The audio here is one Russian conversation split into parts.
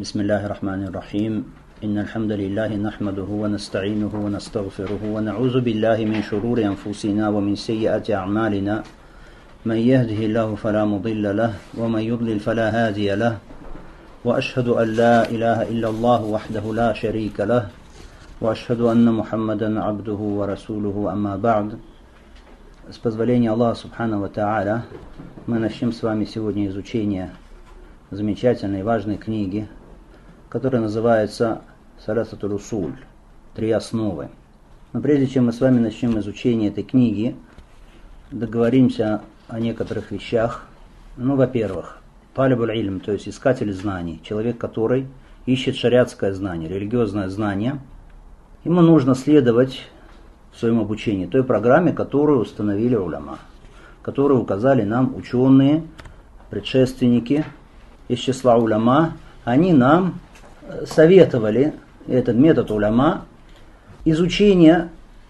بسم الله الرحمن الرحيم إن الحمد لله نحمده ونستعينه ونستغفره ونعوذ بالله من شرور أنفسنا ومن سيئات أعمالنا من يهده الله فلا مضل له ومن يضلل فلا هادي له وأشهد أن لا إله إلا الله وحده لا شريك له وأشهد أن محمدا عبده ورسوله أما بعد С позволения Аллаха Субхану Та'аля мы начнем с вами сегодня изучение замечательной важной книги – которая называется Саласатуль Усуль, три основы. Но прежде чем мы с вами начнем изучение этой книги, договоримся о некоторых вещах. Ну, во-первых, талибуль ильм, то есть искатель знаний, человек, который ищет шариатское знание, религиозное знание, ему нужно следовать в своем обучении, той программе, которую установили уляма, которую указали нам ученые, предшественники из числа уляма, они нам советовали этот метод уляма, изучение,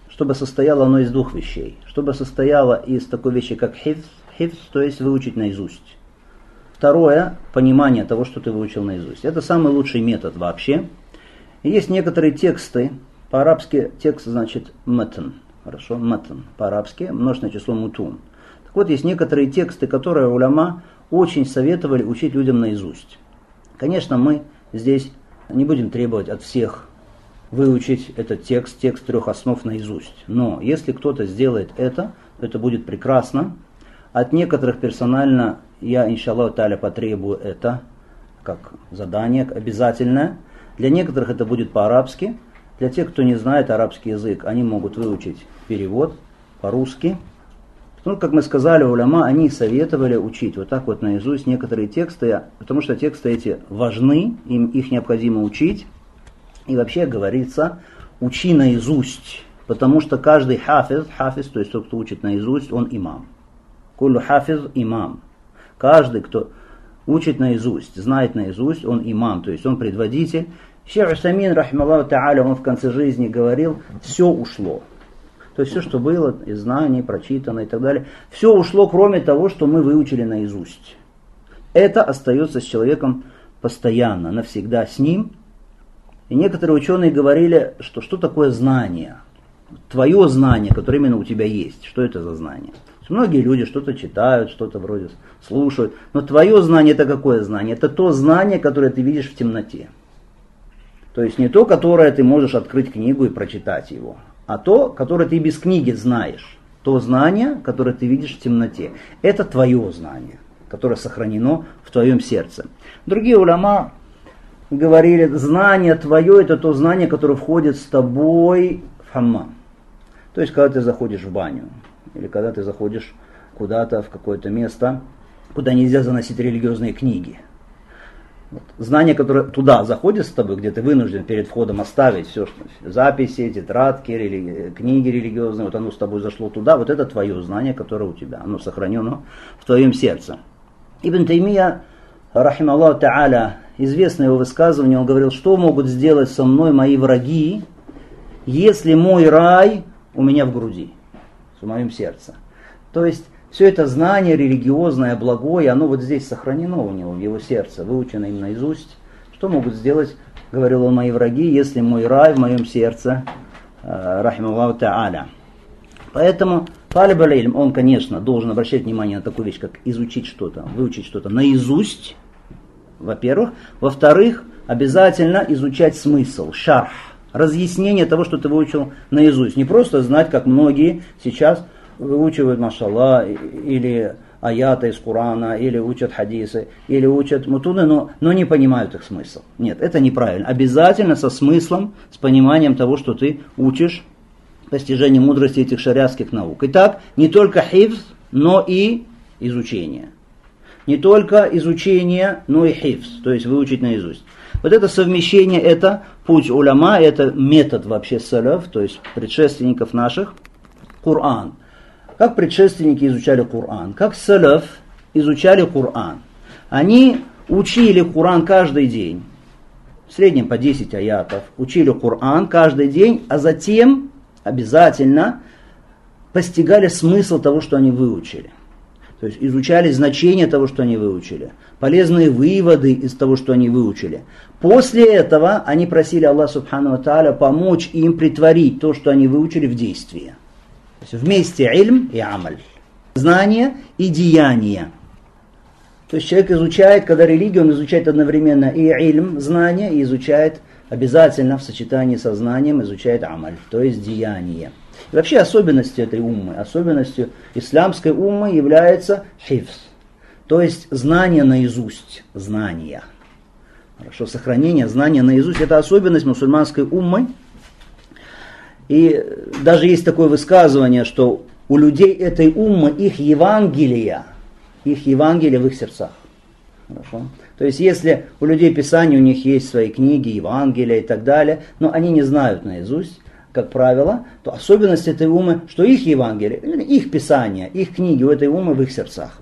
чтобы состояло оно из двух вещей, чтобы состояло из такой вещи, как хифз, то есть выучить наизусть. Второе, понимание того, что ты выучил наизусть. Это самый лучший метод вообще. Есть некоторые тексты, по-арабски текст значит матн. Хорошо, матн. По-арабски множественное число мутун. Так вот, есть некоторые тексты, которые уляма очень советовали учить людям наизусть. Конечно, мы здесь не будем требовать от всех выучить этот текст, текст трех основ наизусть. Но если кто-то сделает это, то это будет прекрасно. От некоторых персонально я, иншаллах таля, потребую это как задание обязательное. Для некоторых это будет по-арабски, для тех, кто не знает арабский язык, они могут выучить перевод по-русски. Ну, как мы сказали, уляма, они советовали учить вот так вот наизусть некоторые тексты, потому что тексты эти важны, им их необходимо учить. И вообще говорится, учи наизусть, потому что каждый хафиз, хафиз, то есть тот, кто учит наизусть, он имам. Кулю хафиз имам. Каждый, кто учит наизусть, знает наизусть, он имам, то есть он предводитель. Шейх Усамин, рахмаллаху та'аля, он в конце жизни говорил, все ушло. То есть все, что было, из знаний, прочитано и так далее, все ушло, кроме того, что мы выучили наизусть. Это остается с человеком постоянно, навсегда с ним. И некоторые ученые говорили, что что такое знание? Твое знание, которое именно у тебя есть. Что это за знание? Многие люди что-то читают, что-то вроде слушают. Но твое знание это какое знание? Это то знание, которое ты видишь в темноте. То есть не то, которое ты можешь открыть книгу и прочитать его, а то, которое ты без книги знаешь. То знание, которое ты видишь в темноте. Это твое знание, которое сохранено в твоем сердце. Другие уляма говорили, знание твое это то знание, которое входит с тобой в хаммам. То есть, когда ты заходишь в баню, или когда ты заходишь куда-то в какое-то место, куда нельзя заносить религиозные книги. Вот. Знание, которое туда заходит с тобой, где ты вынужден перед входом оставить все, что записи, тетрадки, рели... книги религиозные, вот оно с тобой зашло туда, вот это твое знание, которое у тебя, оно сохранено в твоем сердце. Ибн Таймия, рахим Аллаху та'аля, известное его высказывание, он говорил, что могут сделать со мной мои враги, если мой рай у меня в груди, в моем сердце. То есть все это знание религиозное, благое, оно вот здесь сохранено у него, в его сердце, выучено им наизусть. Что могут сделать, говорил он, мои враги, если мой рай в моем сердце, рахималлаху та'аля. Поэтому талиб аль он, конечно, должен обращать внимание на такую вещь, как изучить что-то, выучить что-то наизусть, во-первых. Во-вторых, обязательно изучать смысл, шарх, разъяснение того, что ты выучил наизусть. Не просто знать, как многие сейчас выучивают, машалла, или аяты из Корана, или учат хадисы, или учат мутуны, но, но не понимают их смысл. Нет, это неправильно. Обязательно со смыслом, с пониманием того, что ты учишь постижение мудрости этих шариатских наук. Итак, не только хифз, но и изучение. Не только изучение, но и хифз, то есть выучить наизусть. Вот это совмещение, это путь уляма, это метод вообще салаф, то есть предшественников наших, Коран – как предшественники изучали Коран, как салаф изучали Коран. Они учили Коран каждый день, в среднем по 10 аятов, учили Коран каждый день, а затем обязательно постигали смысл того, что они выучили. То есть изучали значение того, что они выучили, полезные выводы из того, что они выучили. После этого они просили Аллаха Субхану Тааля помочь им притворить то, что они выучили в действие. То есть вместе ильм и амаль. Знание и деяние. То есть человек изучает, когда религию, он изучает одновременно и ильм, знание, и изучает обязательно в сочетании со знанием, изучает амаль, то есть деяние. И вообще особенностью этой уммы, особенностью исламской уммы является хифс, то есть знание наизусть, знания. Хорошо, сохранение знания наизусть, это особенность мусульманской уммы. И даже есть такое высказывание, что у людей этой уммы их Евангелия – их Евангелие в их сердцах. Хорошо? То есть если у людей Писания, у них есть свои книги, Евангелия и так далее, но они не знают наизусть, как правило, то особенность этой умы, что их Евангелие, их Писание, их книги у этой умы в их сердцах.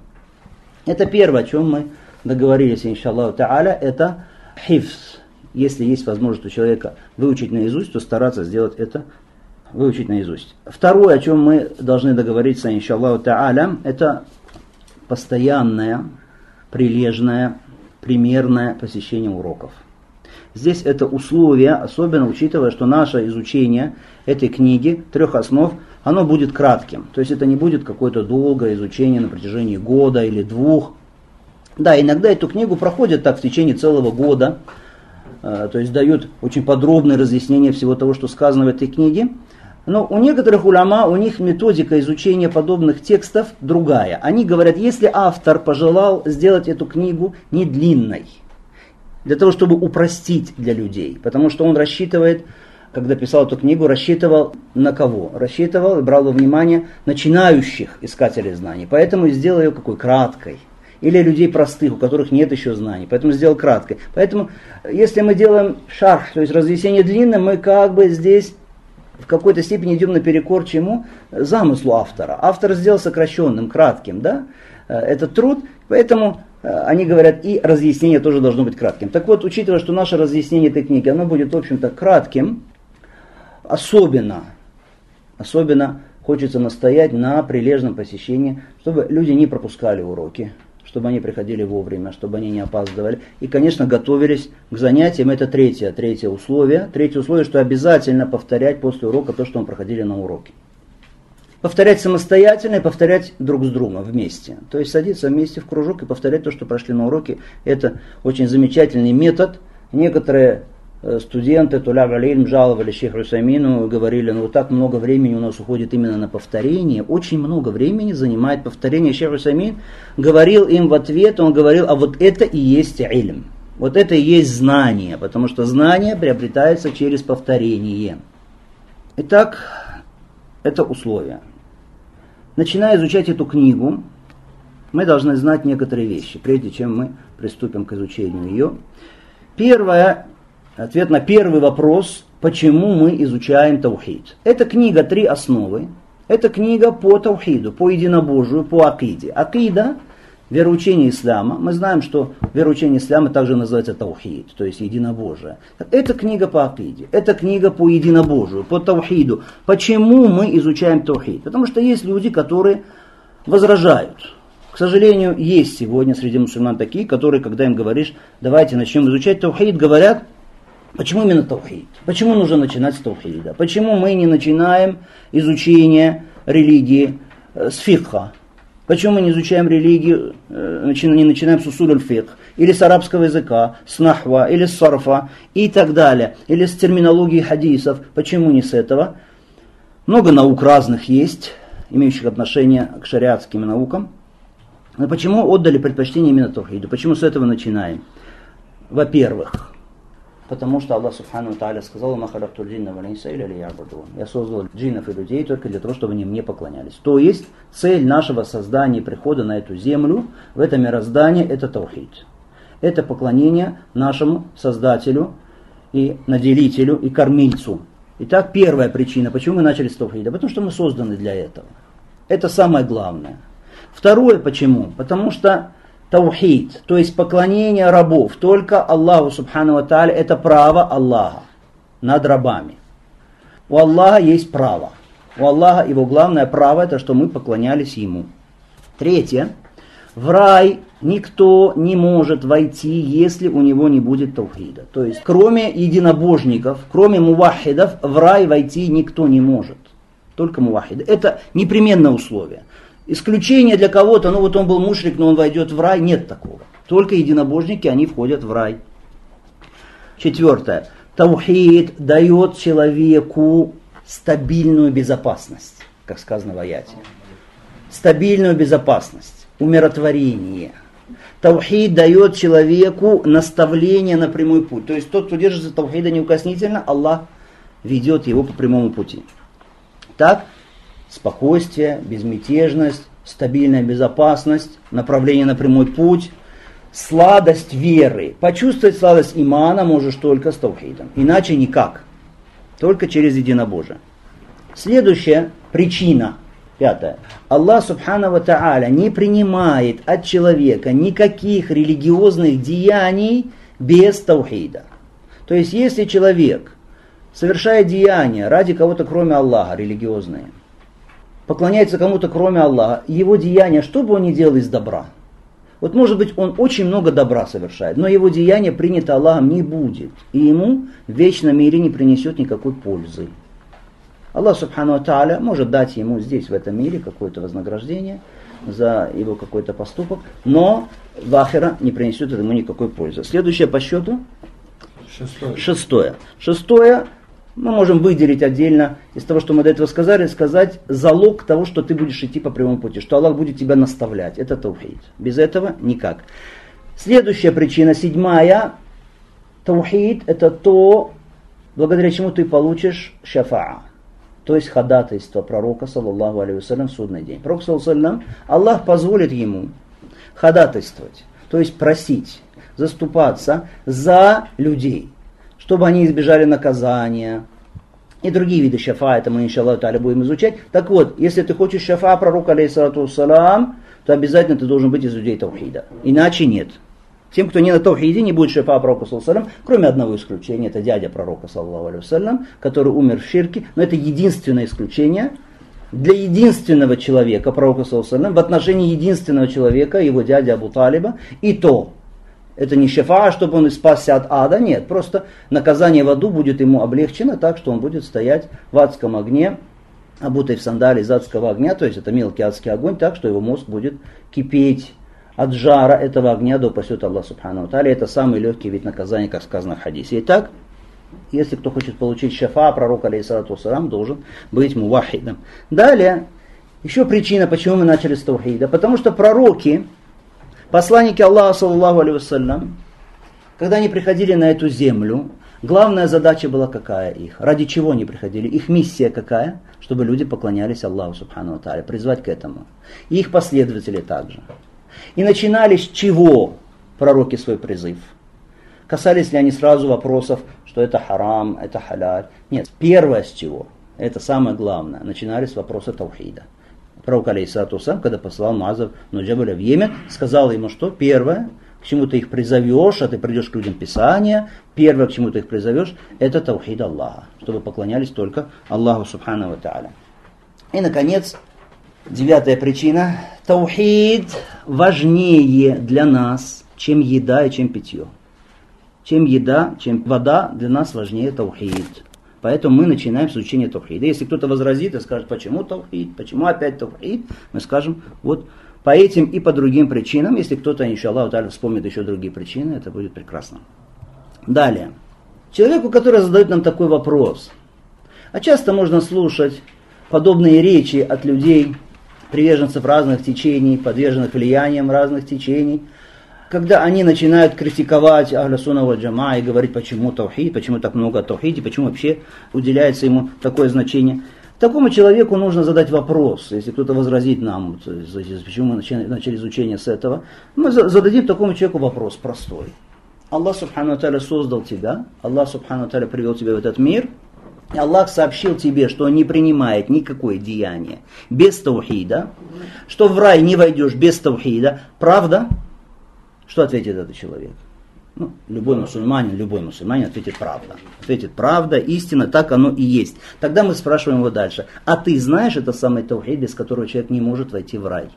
Это первое, о чем мы договорились, иншаллаху та'аля, это хифс. Если есть возможность у человека выучить наизусть, то стараться сделать это выучить наизусть. Второе, о чем мы должны договориться, иншаллаху та'аля, это постоянное, прилежное, примерное посещение уроков. Здесь это условие, особенно учитывая, что наше изучение этой книги, трех основ, оно будет кратким. То есть это не будет какое-то долгое изучение на протяжении года или двух. Да, иногда эту книгу проходят так в течение целого года, э, то есть дают очень подробное разъяснение всего того, что сказано в этой книге. Но у некоторых уляма, у них методика изучения подобных текстов другая. Они говорят, если автор пожелал сделать эту книгу не длинной, для того, чтобы упростить для людей, потому что он рассчитывает, когда писал эту книгу, рассчитывал на кого? Рассчитывал и брал во внимание начинающих искателей знаний. Поэтому сделал ее какой? Краткой. Или людей простых, у которых нет еще знаний. Поэтому сделал краткой. Поэтому, если мы делаем шарх, то есть разъяснение длинное, мы как бы здесь в какой-то степени идем наперекор чему? Замыслу автора. Автор сделал сокращенным, кратким, да, э, этот труд, поэтому э, они говорят, и разъяснение тоже должно быть кратким. Так вот, учитывая, что наше разъяснение этой книги, оно будет, в общем-то, кратким, особенно, особенно хочется настоять на прилежном посещении, чтобы люди не пропускали уроки, чтобы они приходили вовремя, чтобы они не опаздывали. И, конечно, готовились к занятиям. Это третье, третье условие. Третье условие, что обязательно повторять после урока то, что мы проходили на уроке. Повторять самостоятельно и повторять друг с другом вместе. То есть садиться вместе в кружок и повторять то, что прошли на уроке. Это очень замечательный метод. Некоторые студенты Туля Галиль жаловали Шейх Русамину, говорили, ну вот так много времени у нас уходит именно на повторение, очень много времени занимает повторение. Шейх Русамин говорил им в ответ, он говорил, а вот это и есть ильм. Вот это и есть знание, потому что знание приобретается через повторение. Итак, это условие. Начиная изучать эту книгу, мы должны знать некоторые вещи, прежде чем мы приступим к изучению ее. Первое, Ответ на первый вопрос, почему мы изучаем таухид. Эта книга «Три основы». Это книга по таухиду, по единобожию, по акиде. Акида – вероучение ислама. Мы знаем, что вероучение ислама также называется таухид, то есть единобожие. Это книга по акиде, это книга по единобожию, по таухиду. Почему мы изучаем таухид? Потому что есть люди, которые возражают. К сожалению, есть сегодня среди мусульман такие, которые, когда им говоришь, давайте начнем изучать таухид, говорят, Почему именно таухид? Почему нужно начинать с таухида? Почему мы не начинаем изучение религии э, с фикха? Почему мы не изучаем религию, э, не начинаем с усуль фикх? Или с арабского языка, с нахва, или с сарфа и так далее? Или с терминологии хадисов? Почему не с этого? Много наук разных есть, имеющих отношение к шариатским наукам. Но почему отдали предпочтение именно таухиду? Почему с этого начинаем? Во-первых, Потому что Аллах Субхану Тааля сказал, «Махалакту джинна валинса или ябудун». Я создал джиннов и людей только для того, чтобы они мне поклонялись. То есть цель нашего создания и прихода на эту землю, в это мироздание, это таухид. Это поклонение нашему Создателю и наделителю и кормильцу. Итак, первая причина, почему мы начали с таухида. Потому что мы созданы для этого. Это самое главное. Второе почему? Потому что таухид, то есть поклонение рабов, только Аллаху Субхану Тааля, это право Аллаха над рабами. У Аллаха есть право. У Аллаха его главное право, это что мы поклонялись Ему. Третье, В рай никто не может войти, если у него не будет таухида. То есть, кроме единобожников, кроме мувахидов, в рай войти никто не может. Только мувахиды. Это непременное условие. Исключение для кого-то, ну вот он был мушрик, но он войдет в рай, нет такого. Только единобожники, они входят в рай. Четвертое. Таухид дает человеку стабильную безопасность, как сказано в аяте. Стабильную безопасность, умиротворение. Таухид дает человеку наставление на прямой путь. То есть тот, кто держится таухида неукоснительно, Аллах ведет его по прямому пути. Так, спокойствие, безмятежность, стабильная безопасность, направление на прямой путь, сладость веры. Почувствовать сладость имана можешь только с таухидом. Иначе никак. Только через единобожие. Следующая причина, пятая. Аллах Субхану Тааля не принимает от человека никаких религиозных деяний без таухида. То есть, если человек совершает деяния ради кого-то кроме Аллаха, религиозные, поклоняется кому-то кроме Аллаха, его деяния, что бы он ни делал из добра, вот может быть он очень много добра совершает, но его деяние принято Аллахом не будет. И ему в вечном мире не принесет никакой пользы. Аллах Субхану Тааля может дать ему здесь, в этом мире, какое-то вознаграждение за его какой-то поступок, но в Ахера не принесет ему никакой пользы. Следующее по счету. Шестое. Шестое. Шестое мы можем выделить отдельно из того, что мы до этого сказали, сказать залог того, что ты будешь идти по прямому пути, что Аллах будет тебя наставлять. Это таухид. Без этого никак. Следующая причина, седьмая, таухид это то, благодаря чему ты получишь шафаа. То есть ходатайство пророка, саллаллаху алейhi в судный день. Пророк, саллаллаху Аллах позволит ему ходатайствовать, то есть просить, заступаться за людей чтобы они избежали наказания. И другие виды шафа, это мы, иншаллах, таля, будем изучать. Так вот, если ты хочешь шафа пророка, алейхиссалату салам, то обязательно ты должен быть из людей Таухида. Иначе нет. Тем, кто не на Таухиде, не будет шафа пророка, салам, кроме одного исключения, это дядя пророка, саллаху алейхи который умер в ширке, но это единственное исключение, для единственного человека, пророка, саллаху в отношении единственного человека, его дядя Абу Талиба, и то, это не шефа, чтобы он спасся от ада, нет. Просто наказание в аду будет ему облегчено так, что он будет стоять в адском огне, обутый в сандали из адского огня, то есть это мелкий адский огонь, так что его мозг будет кипеть от жара этого огня до упасет Аллах Субхану Тали. Это самый легкий вид наказания, как сказано в хадисе. Итак, если кто хочет получить шафа, пророк, алейхиссалату салам, должен быть мувахидом. Далее, еще причина, почему мы начали с таухида. Потому что пророки, Посланники Аллаха, саллаху алейhi когда они приходили на эту землю, главная задача была какая их? Ради чего они приходили? Их миссия какая? Чтобы люди поклонялись Аллаху, субхану та'аля, призвать к этому. И их последователи также. И начинали с чего пророки свой призыв? Касались ли они сразу вопросов, что это харам, это халяль? Нет, первое с чего? Это самое главное. Начинали с вопроса таухида. Пророк, алейхиссалату сам, когда послал Мазов Нуджабаля в Йемен, сказал ему, что первое, к чему ты их призовешь, а ты придешь к людям Писания, первое, к чему ты их призовешь, это таухид Аллаха, чтобы поклонялись только Аллаху Субхану Ва Та'аля. И, наконец, девятая причина. Таухид важнее для нас, чем еда и чем питье. Чем еда, чем вода, для нас важнее таухид. Поэтому мы начинаем с изучения Тавхида. Если кто-то возразит и скажет, почему Тавхид, почему опять Тавхид, мы скажем, вот по этим и по другим причинам. Если кто-то, иншаллах, вспомнит еще другие причины, это будет прекрасно. Далее. Человеку, который задает нам такой вопрос, а часто можно слушать подобные речи от людей, приверженцев разных течений, подверженных влиянием разных течений, когда они начинают критиковать Ахля Сунна Джама и говорить, почему таухид, почему так много о почему вообще уделяется ему такое значение. Такому человеку нужно задать вопрос, если кто-то возразит нам, почему мы начали, начали изучение с этого, мы зададим такому человеку вопрос простой. Аллах Субхану Таля создал тебя, Аллах Субхану Таля привел тебя в этот мир, и Аллах сообщил тебе, что он не принимает никакое деяние без таухида, что в рай не войдешь без таухида. Правда? Что ответит этот человек? Ну, любой мусульманин, любой мусульманин ответит правда. Ответит правда, истина, так оно и есть. Тогда мы спрашиваем его дальше. А ты знаешь это самый таухид, без которого человек не может войти в рай?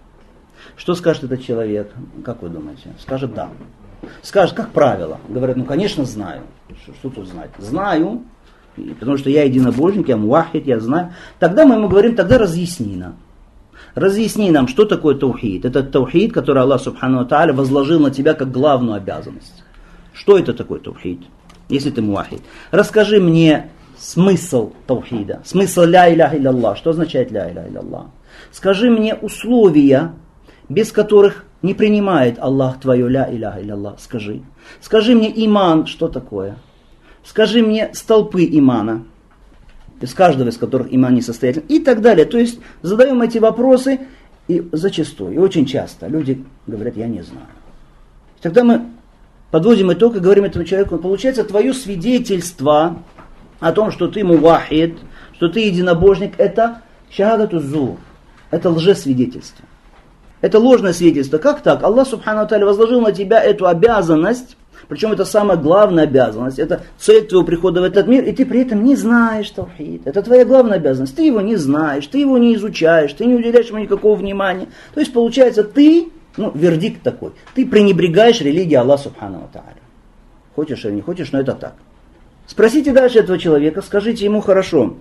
Что скажет этот человек? Как вы думаете? Скажет да. Скажет, как правило. Говорят, ну конечно знаю. Что, что тут знать? Знаю, потому что я единобожник, я муахид, я знаю. Тогда мы ему говорим, тогда разъясни нам. Разъясни нам, что такое таухид. Это таухид, который Аллах Субхану Тааля возложил на тебя как главную обязанность. Что это такое таухид? Если ты муахид. Расскажи мне смысл таухида. Смысл ля иляха илlallah. Что означает ля иляха илlallah? Скажи мне условия, без которых не принимает Аллах твое ля иляха илlallah. Скажи. Скажи мне иман, что такое? Скажи мне столпы имана, из каждого из которых иман несостоятелен, и так далее. То есть задаем эти вопросы, и зачастую, и очень часто люди говорят, я не знаю. Тогда мы подводим итог и говорим этому человеку, получается, твое свидетельство о том, что ты мувахид, что ты единобожник, это шахадату зур, это лжесвидетельство. Это ложное свидетельство. Как так? Аллах Субхану Тааля возложил на тебя эту обязанность, причем это самая главная обязанность, это цель твоего прихода в этот мир, и ты при этом не знаешь Тавхид. Это твоя главная обязанность. Ты его не знаешь, ты его не изучаешь, ты не уделяешь ему никакого внимания. То есть получается, ты, ну, вердикт такой, ты пренебрегаешь религией Аллаха Субхану Тааля. Хочешь или не хочешь, но это так. Спросите дальше этого человека, скажите ему хорошо.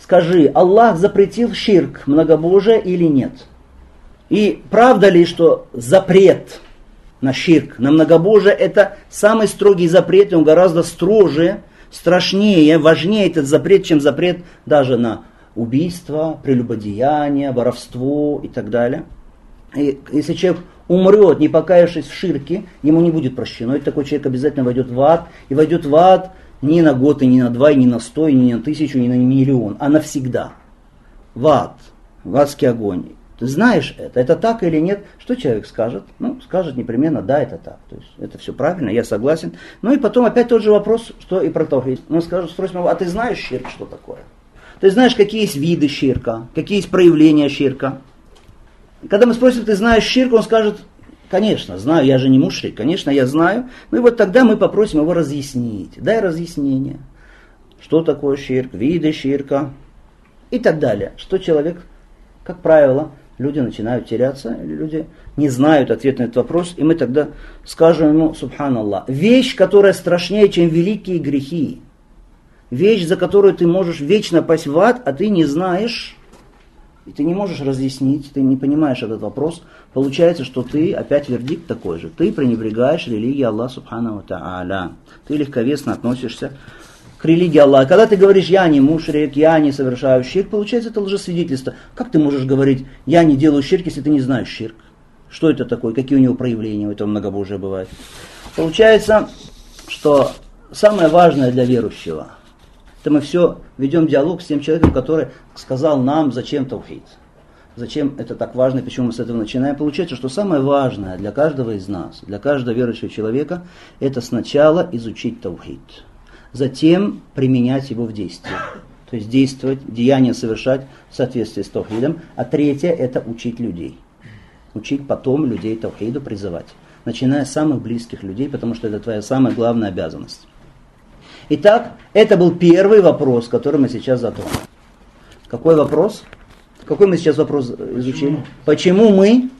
Скажи, Аллах запретил ширк, многобожие или нет? И правда ли, что запрет на ширк, на многобожие, это самый строгий запрет, и он гораздо строже, страшнее, важнее этот запрет, чем запрет даже на убийство, прелюбодеяние, воровство и так далее. И если человек умрет, не покаявшись в ширке, ему не будет прощено. И такой человек обязательно войдет в ад, и войдет в ад ни на год, и ни на два, и ни на сто, и ни на тысячу, и ни на миллион, а навсегда. В ад, в адский огонь. Ты знаешь это, это так или нет, что человек скажет? Ну, скажет непременно, да, это так. То есть это все правильно, я согласен. Ну и потом опять тот же вопрос, что и про Тавхид. Ну, скажут, спросим его, а ты знаешь ширк, что такое? Ты знаешь, какие есть виды ширка, какие есть проявления ширка? Когда мы спросим, ты знаешь ширк, он скажет, Конечно, знаю, я же не мушрик, конечно, я знаю. Ну и вот тогда мы попросим его разъяснить. Дай разъяснение. Что такое ширк, виды ширка и так далее. Что человек, как правило, люди начинают теряться, люди не знают ответ на этот вопрос, и мы тогда скажем ему, субханаллах, вещь, которая страшнее, чем великие грехи, вещь, за которую ты можешь вечно пасть в ад, а ты не знаешь, и ты не можешь разъяснить, ты не понимаешь этот вопрос, получается, что ты, опять вердикт такой же, ты пренебрегаешь религией Аллаха Субхану Тааля. Ты легковесно относишься к религии Аллаха. Когда ты говоришь, я не мушрик, я не совершаю щирк, получается, это лжесвидетельство. Как ты можешь говорить, я не делаю щирк, если ты не знаешь щирк? Что это такое? Какие у него проявления у этого многобожия бывают? Получается, что самое важное для верующего – это мы все ведем диалог с тем человеком, который сказал нам, зачем таухид. Зачем это так важно, почему мы с этого начинаем? Получается, что самое важное для каждого из нас, для каждого верующего человека, это сначала изучить таухид. Затем применять его в действии. То есть действовать, деяния совершать в соответствии с таухидом. А третье – это учить людей. Учить потом людей таухиду призывать. Начиная с самых близких людей, потому что это твоя самая главная обязанность. Итак, это был первый вопрос, который мы сейчас затронули. Какой вопрос? Какой мы сейчас вопрос изучили? Почему, Почему мы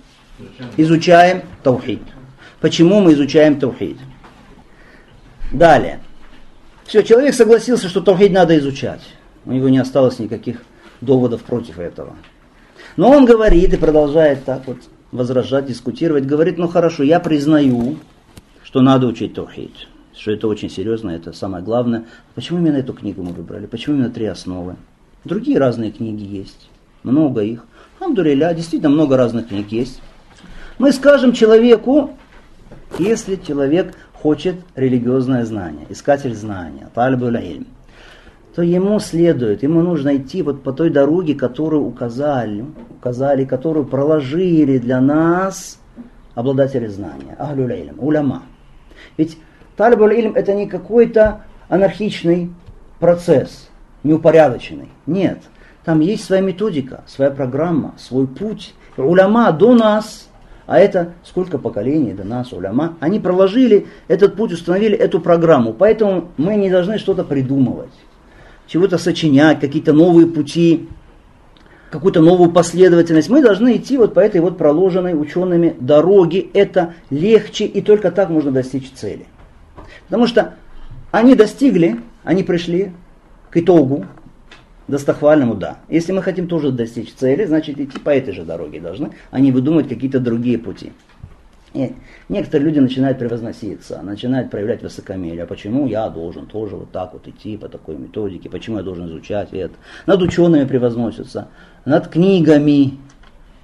изучаем таухид? Почему мы изучаем таухид? Далее. Все, человек согласился, что таухид надо изучать. У него не осталось никаких доводов против этого. Но он говорит и продолжает так вот возражать, дискутировать, говорит, ну хорошо, я признаю, что надо учить таухид что это очень серьезно, это самое главное. Почему именно эту книгу мы выбрали? Почему именно три основы? Другие разные книги есть, много их. Амдуриля, действительно много разных книг есть. Мы скажем человеку, если человек хочет религиозное знание, искатель знания, талибуль то ему следует, ему нужно идти вот по той дороге, которую указали, указали, которую проложили для нас обладатели знания, ахлюль уляма. Ведь Талибуль илм это не какой-то анархичный процесс, неупорядоченный. Нет. Там есть своя методика, своя программа, свой путь. Уляма до нас, а это сколько поколений до нас, уляма, они проложили этот путь, установили эту программу. Поэтому мы не должны что-то придумывать, чего-то сочинять, какие-то новые пути какую-то новую последовательность. Мы должны идти вот по этой вот проложенной учеными дороге. Это легче, и только так можно достичь цели. Потому что они достигли, они пришли к итогу, достохвальному, да. Если мы хотим тоже достичь цели, значит идти по этой же дороге должны, а не выдумывать какие-то другие пути. И некоторые люди начинают превозноситься, начинают проявлять высокомерие. А почему я должен тоже вот так вот идти по такой методике? Почему я должен изучать это? Над учеными превозносятся, над книгами,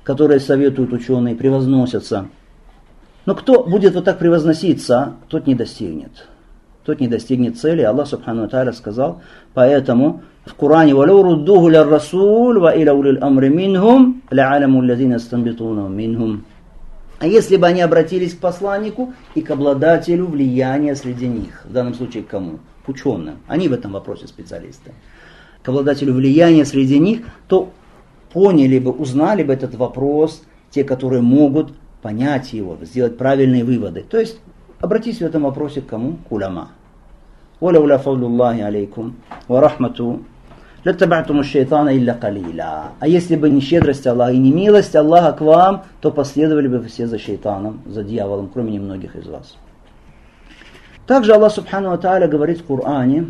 которые советуют ученые, превозносятся. Но кто будет вот так превозноситься, тот не достигнет тот не достигнет цели. Аллах Субхану Тааля сказал, поэтому в Коране «Валяу руддуху ля расул ва иля улил амри минхум ля аляму лязина станбитуна минхум». А если бы они обратились к посланнику и к обладателю влияния среди них, в данном случае к кому? К ученым. Они в этом вопросе специалисты. К обладателю влияния среди них, то поняли бы, узнали бы этот вопрос те, которые могут понять его, сделать правильные выводы. То есть обратись в этом вопросе к кому? К уляма. Оля уля фаулуллахи алейкум ва рахмату латтабатуму шайтана илля калиля. А если бы не щедрость Аллаха и не милость Аллаха к вам, то последовали бы все за шайтаном, за дьяволом, кроме немногих из вас. Также Аллах Субхану Тааля говорит в Коране,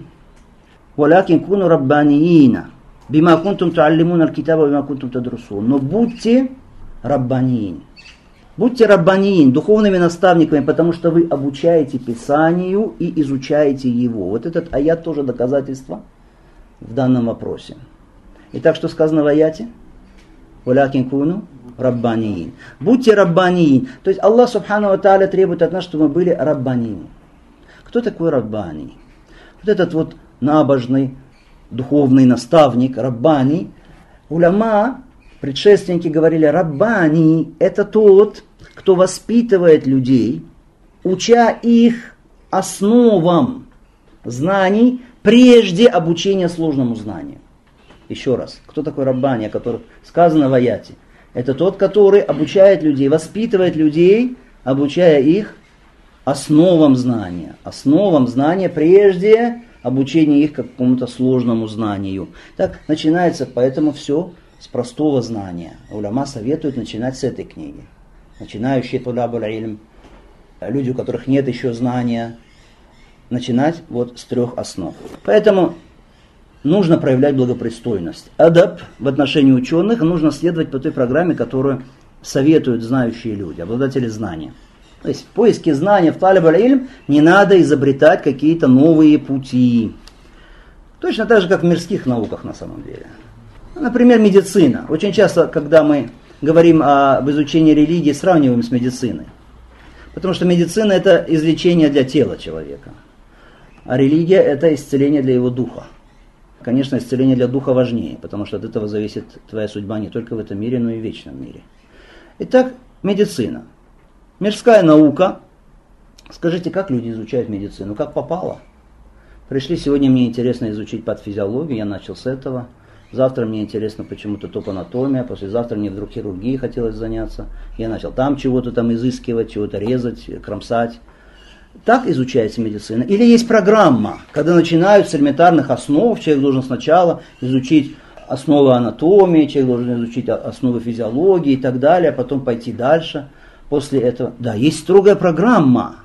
«Валякин куну раббаниина, бима кунтум туаллимун аль-китаба, бима кунтум тадрусун». Но будьте раббаниин. Будьте раббаниин, духовными наставниками, потому что вы обучаете Писанию и изучаете его. Вот этот аят тоже доказательство – в данном вопросе. Итак, что сказано в аяте? Валякин куну раббаниин. Будьте раббаниин. То есть Аллах Субхану Тааля требует от нас, чтобы мы были раббаниин. Кто такой раббани? Вот этот вот набожный, духовный наставник, раббани. Уляма, предшественники говорили, раббани – это тот, кто воспитывает людей, уча их основам знаний, прежде обучения сложному знанию. Еще раз, кто такой Раббани, о котором сказано в аяте? Это тот, который обучает людей, воспитывает людей, обучая их основам знания. Основам знания прежде обучения их какому-то сложному знанию. Так начинается, поэтому все с простого знания. Уляма советует начинать с этой книги. Начинающие тулябуль илм, люди, у которых нет еще знания, начинать вот с трех основ. Поэтому нужно проявлять благопристойность. Адап в отношении ученых нужно следовать по той программе, которую советуют знающие люди, обладатели знания. То есть в поиске знания в талиб илм не надо изобретать какие-то новые пути. Точно так же, как в мирских науках на самом деле. Например, медицина. Очень часто, когда мы говорим об изучении религии, сравниваем с медициной. Потому что медицина это излечение для тела человека. А религия – это исцеление для его духа. Конечно, исцеление для духа важнее, потому что от этого зависит твоя судьба не только в этом мире, но и в вечном мире. Итак, медицина. Мирская наука. Скажите, как люди изучают медицину? Как попало? Пришли сегодня, мне интересно изучить патофизиологию, я начал с этого. Завтра мне интересно почему-то только анатомия, послезавтра мне вдруг хирургией хотелось заняться. Я начал там чего-то там изыскивать, чего-то резать, кромсать. Так изучается медицина. Или есть программа, когда начинают с элементарных основ, человек должен сначала изучить основы анатомии, человек должен изучить основы физиологии и так далее, а потом пойти дальше. После этого, да, есть строгая программа.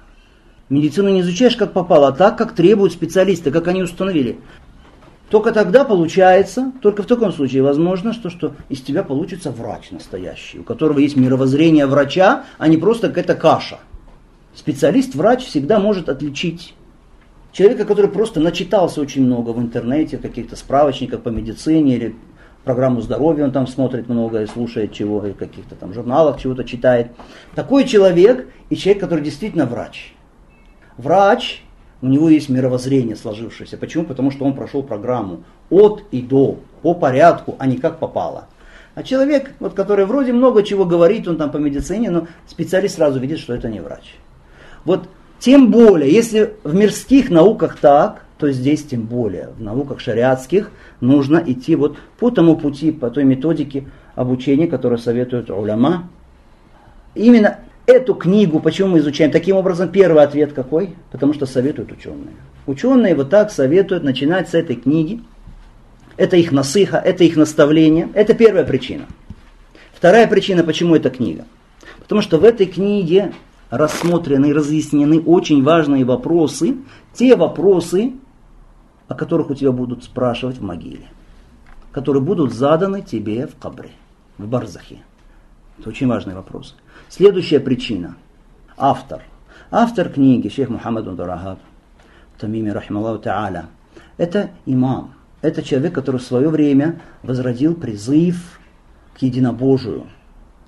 Медицину не изучаешь как попало, а так, как требуют специалисты, как они установили. Только тогда получается, только в таком случае возможно, что, что из тебя получится врач настоящий, у которого есть мировоззрение врача, а не просто какая-то каша. Специалист, врач всегда может отличить человека, который просто начитался очень много в интернете, каких-то справочниках по медицине или программу здоровья, он там смотрит много и слушает чего, и каких-то там журналах чего-то читает. Такой человек и человек, который действительно врач. Врач, у него есть мировоззрение сложившееся. Почему? Потому что он прошел программу от и до, по порядку, а не как попало. А человек, вот, который вроде много чего говорит, он там по медицине, но специалист сразу видит, что это не врач. Вот тем более, если в мирских науках так, то здесь тем более, в науках шариатских нужно идти вот по тому пути, по той методике обучения, которую советуют уляма. Именно эту книгу, почему мы изучаем? Таким образом, первый ответ какой? Потому что советуют ученые. Ученые вот так советуют начинать с этой книги. это их насыха, это их наставление. Это первая причина. Вторая причина, почему эта книга. Потому что в этой книге рассмотрены и разъяснены очень важные вопросы, те вопросы, о которых у тебя будут спрашивать в могиле, которые будут заданы тебе в кабре, в барзахе. Это очень важный вопрос. Следующая причина. Автор. Автор книги, шейх Мухаммад Ундарагаб, Тамими Рахмаллаху Та'аля, это имам. Это человек, который в свое время возродил призыв к единобожию,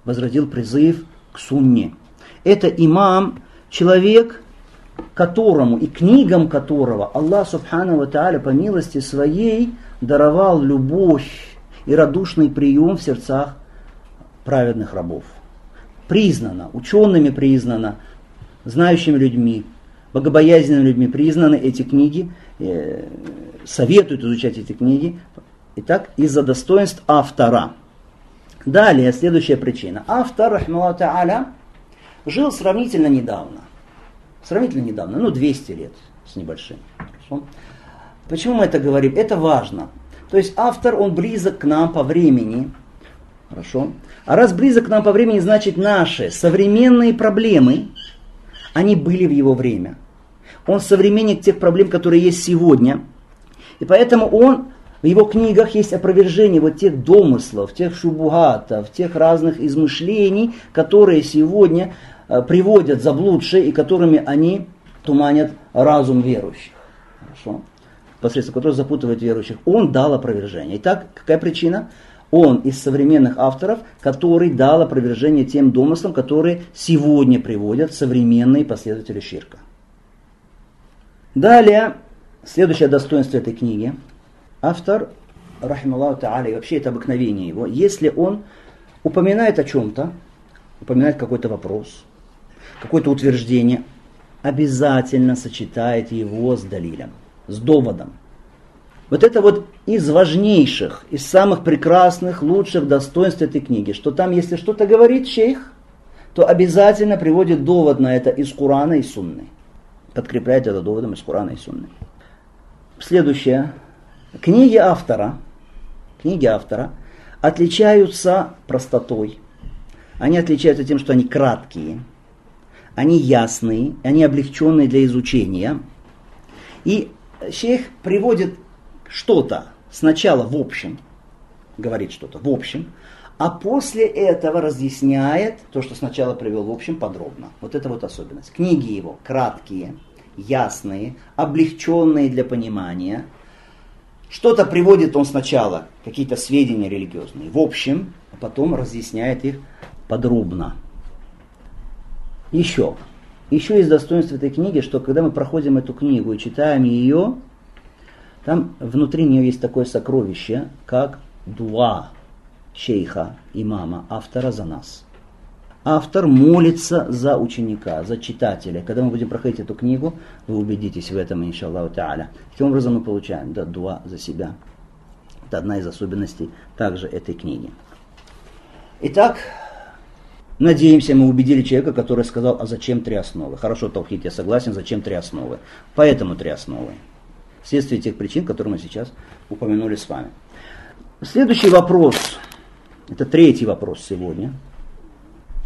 возродил призыв к сунне. Это имам, человек, которому и книгам которого Аллах Субхану Ва Тааля по милости своей даровал любовь и радушный прием в сердцах праведных рабов. Признано, учеными признано, знающими людьми, богобоязненными людьми признаны эти книги, э, советуют изучать эти книги. Итак, из-за достоинств автора. Далее, следующая причина. Автор, рахмаллаху та'аля, жил сравнительно недавно. Сравнительно недавно, ну 200 лет с небольшим. Хорошо? Почему мы это говорим? Это важно. То есть автор, он близок к нам по времени. Хорошо? А раз близок к нам по времени, значит наши современные проблемы, они были в его время. Он современник тех проблем, которые есть сегодня. И поэтому он в его книгах есть опровержение вот тех домыслов, тех шубугатов, тех разных измышлений, которые сегодня э, приводят заблудшие и которыми они туманят разум верующих. Хорошо? Посредством которых запутывают верующих. Он дал опровержение. Итак, какая причина? Он из современных авторов, который дал опровержение тем домыслам, которые сегодня приводят современные последователи Ширка. Далее, следующее достоинство этой книги – автор, рахималлаху та'аля, и вообще это обыкновение его, если он упоминает о чем-то, упоминает какой-то вопрос, какое-то утверждение, обязательно сочетает его с далилем, с доводом. Вот это вот из важнейших, из самых прекрасных, лучших достоинств этой книги, что там, если что-то говорит шейх, то обязательно приводит довод на это из Курана и Сунны. Подкрепляет это доводом из Курана и Сунны. Следующее, Книги автора, книги автора отличаются простотой. Они отличаются тем, что они краткие, они ясные, они облегченные для изучения. И шейх приводит что-то сначала в общем, говорит что-то в общем, а после этого разъясняет то, что сначала привел в общем подробно. Вот это вот особенность. Книги его краткие, ясные, облегченные для понимания – что-то приводит он сначала, какие-то сведения религиозные, в общем, а потом разъясняет их подробно. Еще. Еще есть достоинство этой книги, что когда мы проходим эту книгу и читаем ее, там внутри нее есть такое сокровище, как дуа шейха, имама, автора за нас автор молится за ученика, за читателя. Когда мы будем проходить эту книгу, вы убедитесь в этом, иншаллаху та'аля. Таким образом мы получаем да, дуа за себя. Это одна из особенностей также этой книги. Итак, надеемся, мы убедили человека, который сказал, а зачем три основы? Хорошо, Тавхид, я согласен, зачем три основы? Поэтому три основы. Вследствие тех причин, которые мы сейчас упомянули с вами. Следующий вопрос, это третий вопрос сегодня –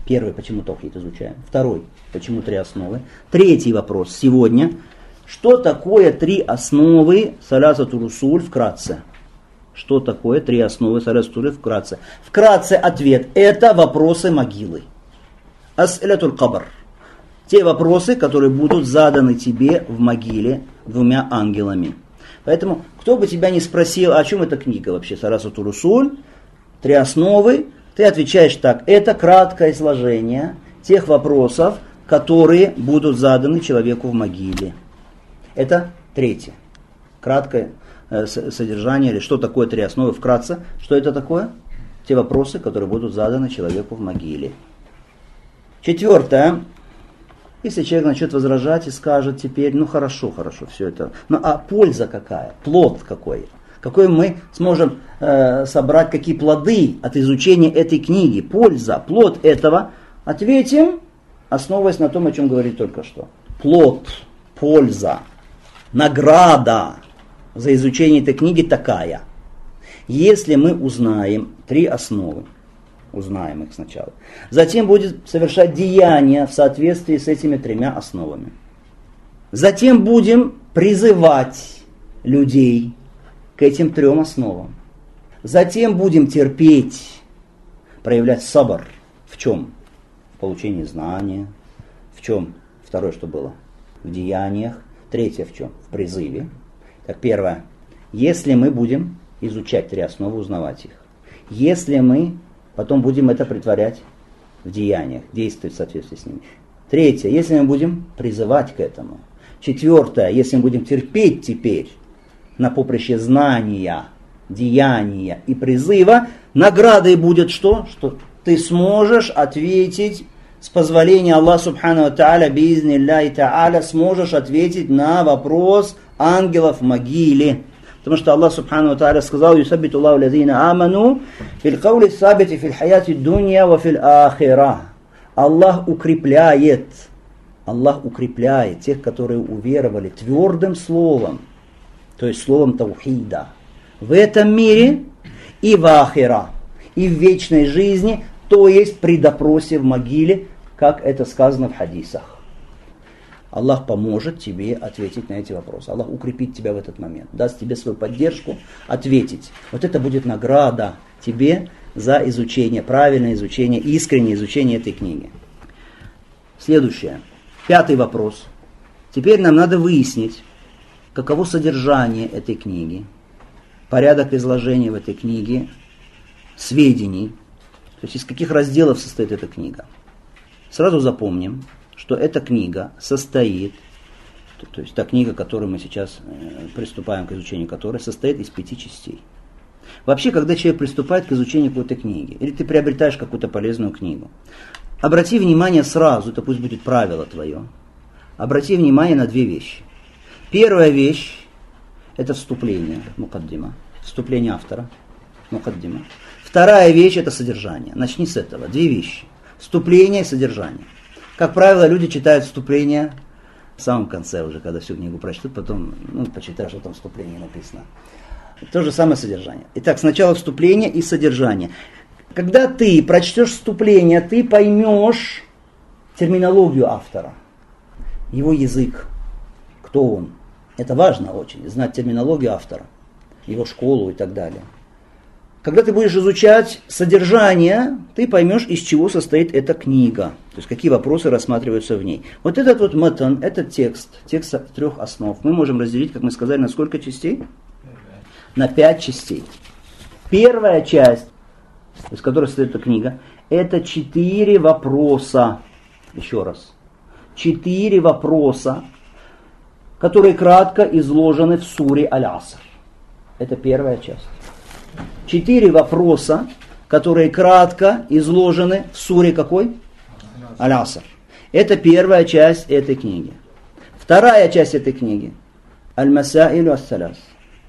Первый, почему Тохид изучаем. Второй, почему три основы. Третий вопрос сегодня. Что такое три основы Саляса Турусуль вкратце? Что такое три основы Саляса Турусуль вкратце? Вкратце ответ. Это вопросы могилы. Ас-элятуль кабр. Те вопросы, которые будут заданы тебе в могиле двумя ангелами. Поэтому, кто бы тебя не спросил, о чем эта книга вообще, Сараса Турусуль, три основы, ты отвечаешь так. Это краткое изложение тех вопросов, которые будут заданы человеку в могиле. Это третье. Краткое э, содержание, или что такое три основы, вкратце. Что это такое? Те вопросы, которые будут заданы человеку в могиле. Четвертое. Если человек начнет возражать и скажет теперь, ну хорошо, хорошо, все это. Ну а польза какая? Плод какой? какой мы сможем э, собрать, какие плоды от изучения этой книги, польза, плод этого, ответим, основываясь на том, о чем говорит только что. Плод, польза, награда за изучение этой книги такая. если мы узнаем три основы, узнаем их сначала, затем будет совершать деяния в соответствии с этими тремя основами. Затем будем призывать людей к этим трем основам. Затем будем терпеть, проявлять сабар. В чем? В получении знания. В чем? Второе, что было? В деяниях. Третье в чем? В призыве. Так, первое. Если мы будем изучать три основы, узнавать их. Если мы потом будем это притворять в деяниях, действовать в соответствии с ними. Третье. Если мы будем призывать к этому. Четвертое. Если мы будем терпеть теперь на поприще знания, деяния и призыва, наградой будет что? Что ты сможешь ответить с позволения Аллаха Субхану Тааля, бизни Тааля, сможешь ответить на вопрос ангелов в могиле. Потому что Аллах Субхану Тааля сказал, «Юсаббит Аллаху лазина аману фил каули сабити фил хаяти дунья ва фил ахира». Аллах укрепляет, Аллах укрепляет тех, которые уверовали твердым словом, то есть словом таухида, в этом мире и в ахира, и в вечной жизни, то есть при допросе в могиле, как это сказано в хадисах. Аллах поможет тебе ответить на эти вопросы. Аллах укрепит тебя в этот момент, даст тебе свою поддержку ответить. Вот это будет награда тебе за изучение, правильное изучение, искреннее изучение этой книги. Следующее. Пятый вопрос. Теперь нам надо выяснить, каково содержание этой книги, порядок изложения в этой книге, сведений, то есть из каких разделов состоит эта книга. Сразу запомним, что эта книга состоит, то, есть та книга, к которой мы сейчас э, приступаем к изучению которой, состоит из пяти частей. Вообще, когда человек приступает к изучению какой-то книги, или ты приобретаешь какую-то полезную книгу, обрати внимание сразу, это пусть будет правило твое, обрати внимание на две вещи. Первая вещь – это вступление, мукаддима, вступление автора, мукаддима. Вторая вещь – это содержание. Начни с этого. Две вещи. Вступление и содержание. Как правило, люди читают вступление в самом конце уже, когда всю книгу прочтут, потом ну, почитают, что там вступление написано. То же самое содержание. Итак, сначала вступление и содержание. Когда ты прочтешь вступление, ты поймешь терминологию автора, его язык, кто он, это важно очень, знать терминологию автора, его школу и так далее. Когда ты будешь изучать содержание, ты поймешь, из чего состоит эта книга, то есть какие вопросы рассматриваются в ней. Вот этот вот матан, этот текст, текст трех основ, мы можем разделить, как мы сказали, на сколько частей? На пять частей. Первая часть, из которой состоит эта книга, это четыре вопроса. Еще раз. Четыре вопроса, которые кратко изложены в суре Аль-Аср. Это первая часть. Четыре вопроса, которые кратко изложены в суре какой? Аль-Аср. Это первая часть этой книги. Вторая часть этой книги. Аль-Масаилю Ас-Салас.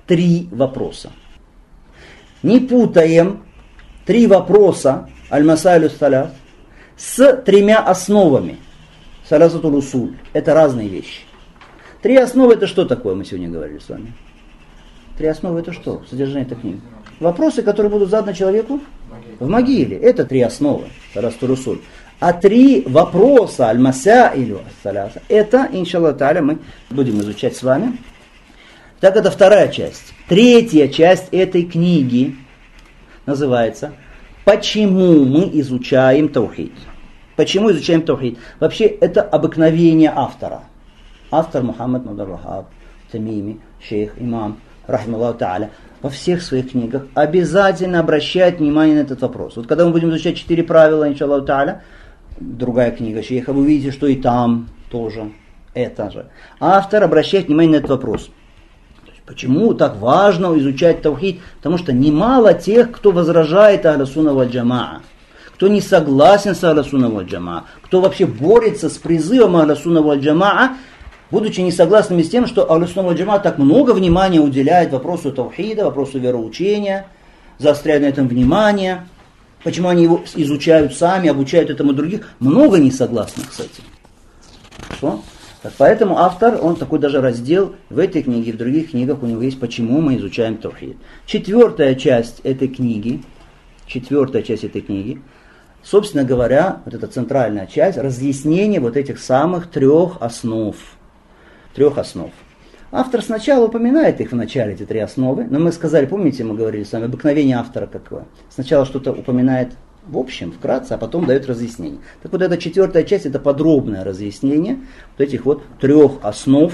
Три вопроса. Не путаем три вопроса Аль-Масаилю Ас-Салас с тремя основами. Саласатул Усуль. Это разные вещи. Три основы это что такое, мы сегодня говорили с вами? Три основы это что? Содержание этой книги. Вопросы, которые будут заданы человеку в могиле. Это три основы. Растурусуль. А три вопроса, аль-мася или саляса, это, иншаллах та'аля, мы будем изучать с вами. Так это вторая часть. Третья часть этой книги называется «Почему мы изучаем таухид?» Почему изучаем таухид? Вообще, это обыкновение автора – автор Мухаммад Мударрахаб, Тамими, шейх, имам, рахмаллаху та'аля, во всех своих книгах обязательно обращает внимание на этот вопрос. Вот когда мы будем изучать четыре правила, иншаллаху та'аля, другая книга шейха, вы увидите, что и там тоже это же. Автор обращает внимание на этот вопрос. Почему так важно изучать таухид? Потому что немало тех, кто возражает Ахласуна валь джамаа, кто не согласен с Ахласуна валь джамаа, кто вообще борется с призывом Ахласуна валь джамаа, будучи несогласными с тем, что Алюсунова Джама так много внимания уделяет вопросу таухида, вопросу вероучения, заостряют на этом внимание, почему они его изучают сами, обучают этому других, много несогласных с этим. Что? Так, поэтому автор, он такой даже раздел в этой книге, в других книгах у него есть «Почему мы изучаем Тавхид». Четвертая часть этой книги, четвертая часть этой книги, собственно говоря, вот эта центральная часть, разъяснение вот этих самых трех основ. Трех основ. Автор сначала упоминает их в начале, эти три основы, но мы сказали, помните, мы говорили с вами, обыкновение автора какое? Сначала что-то упоминает в общем, вкратце, а потом дает разъяснение. Так вот, эта четвертая часть, это подробное разъяснение вот этих вот трех основ.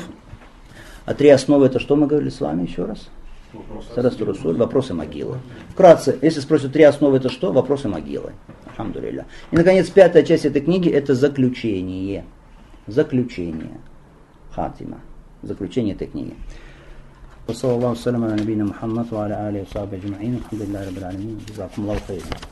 А три основы, это что мы говорили с вами еще раз? Сарастурусуль, вопросы могилы. Вкратце, если спросят три основы, это что? Вопросы могилы. Алхамдулилля. И, наконец, пятая часть этой книги, это заключение. Заключение. Хатима заключение этой книги. وصلى الله وسلم على نبينا محمد وعلى آله وصحبه أجمعين الحمد لله رب العالمين جزاكم الله خيرا